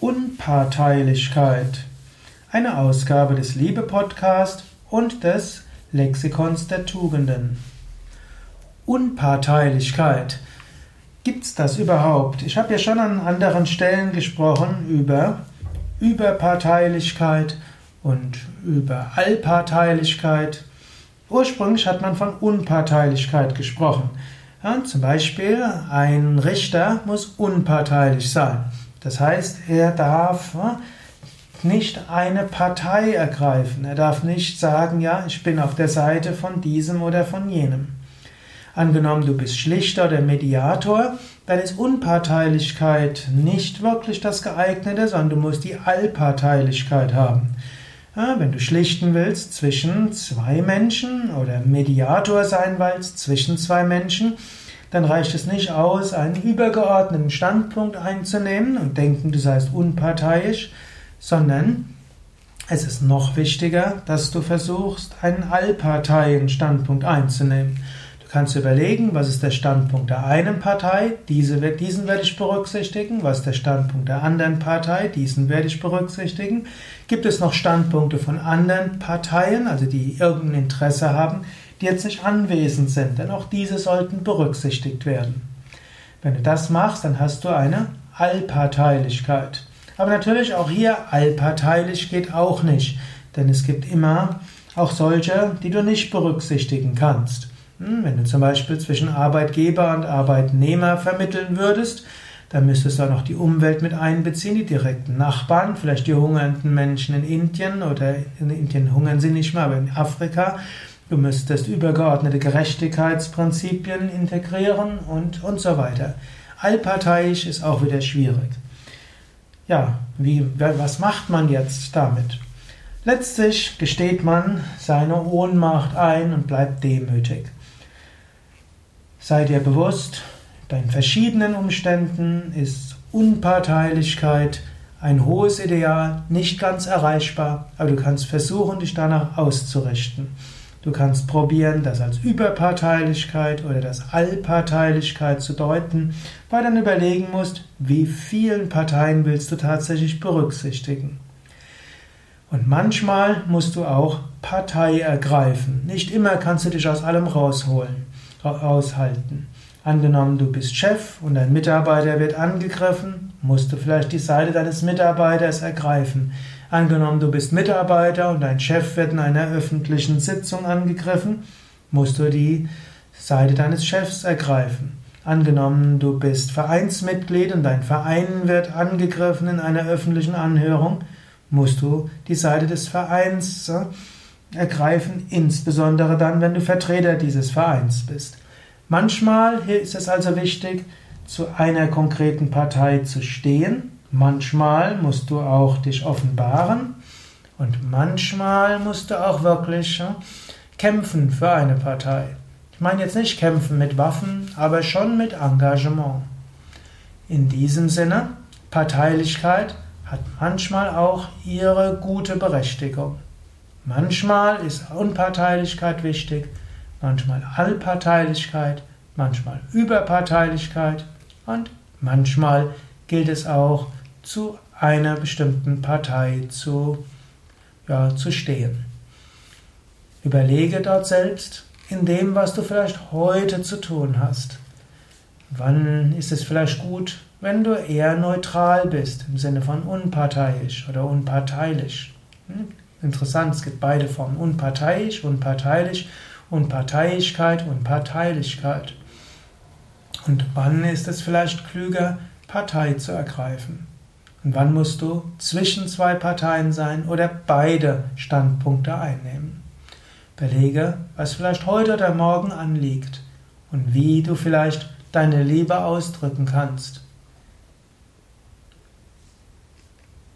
Unparteilichkeit. Eine Ausgabe des Liebe Podcast und des Lexikons der Tugenden. Unparteilichkeit. Gibt's das überhaupt? Ich habe ja schon an anderen Stellen gesprochen über Überparteilichkeit und über Allparteilichkeit. Ursprünglich hat man von Unparteilichkeit gesprochen. Ja, zum Beispiel, ein Richter muss unparteilich sein. Das heißt, er darf nicht eine Partei ergreifen. Er darf nicht sagen, ja, ich bin auf der Seite von diesem oder von jenem. Angenommen, du bist Schlichter oder Mediator, dann ist Unparteilichkeit nicht wirklich das geeignete, sondern du musst die Allparteilichkeit haben. Ja, wenn du schlichten willst zwischen zwei Menschen oder Mediator sein willst zwischen zwei Menschen, dann reicht es nicht aus, einen übergeordneten Standpunkt einzunehmen und denken, du seist unparteiisch, sondern es ist noch wichtiger, dass du versuchst, einen Allparteien-Standpunkt einzunehmen. Du kannst überlegen, was ist der Standpunkt der einen Partei, diese, diesen werde ich berücksichtigen, was ist der Standpunkt der anderen Partei, diesen werde ich berücksichtigen. Gibt es noch Standpunkte von anderen Parteien, also die irgendein Interesse haben, die jetzt nicht anwesend sind, denn auch diese sollten berücksichtigt werden. Wenn du das machst, dann hast du eine Allparteilichkeit. Aber natürlich auch hier allparteilich geht auch nicht, denn es gibt immer auch solche, die du nicht berücksichtigen kannst. Hm, wenn du zum Beispiel zwischen Arbeitgeber und Arbeitnehmer vermitteln würdest, dann müsstest du auch noch die Umwelt mit einbeziehen, die direkten Nachbarn, vielleicht die hungernden Menschen in Indien oder in Indien hungern sie nicht mehr, aber in Afrika Du müsstest übergeordnete Gerechtigkeitsprinzipien integrieren und, und so weiter. Allparteiisch ist auch wieder schwierig. Ja, wie, was macht man jetzt damit? Letztlich gesteht man seine Ohnmacht ein und bleibt demütig. Sei dir bewusst, bei verschiedenen Umständen ist Unparteilichkeit ein hohes Ideal, nicht ganz erreichbar, aber du kannst versuchen, dich danach auszurichten. Du kannst probieren, das als Überparteilichkeit oder das Allparteilichkeit zu deuten, weil dann überlegen musst, wie vielen Parteien willst du tatsächlich berücksichtigen. Und manchmal musst du auch Partei ergreifen. Nicht immer kannst du dich aus allem rausholen, aushalten. Angenommen, du bist Chef und dein Mitarbeiter wird angegriffen, musst du vielleicht die Seite deines Mitarbeiters ergreifen. Angenommen, du bist Mitarbeiter und dein Chef wird in einer öffentlichen Sitzung angegriffen, musst du die Seite deines Chefs ergreifen. Angenommen, du bist Vereinsmitglied und dein Verein wird angegriffen in einer öffentlichen Anhörung, musst du die Seite des Vereins äh, ergreifen, insbesondere dann, wenn du Vertreter dieses Vereins bist. Manchmal ist es also wichtig, zu einer konkreten Partei zu stehen, Manchmal musst du auch dich offenbaren und manchmal musst du auch wirklich kämpfen für eine Partei. Ich meine jetzt nicht kämpfen mit Waffen, aber schon mit Engagement. In diesem Sinne, Parteilichkeit hat manchmal auch ihre gute Berechtigung. Manchmal ist Unparteilichkeit wichtig, manchmal Allparteilichkeit, manchmal Überparteilichkeit und manchmal gilt es auch, zu einer bestimmten Partei zu, ja, zu stehen. Überlege dort selbst in dem, was du vielleicht heute zu tun hast. Wann ist es vielleicht gut, wenn du eher neutral bist, im Sinne von unparteiisch oder unparteilich? Hm? Interessant, es gibt beide Formen, unparteiisch, unparteilich, Unparteilichkeit, Unparteilichkeit. Und wann ist es vielleicht klüger, Partei zu ergreifen? Und wann musst du zwischen zwei Parteien sein oder beide Standpunkte einnehmen? Belege, was vielleicht heute oder morgen anliegt und wie du vielleicht deine Liebe ausdrücken kannst.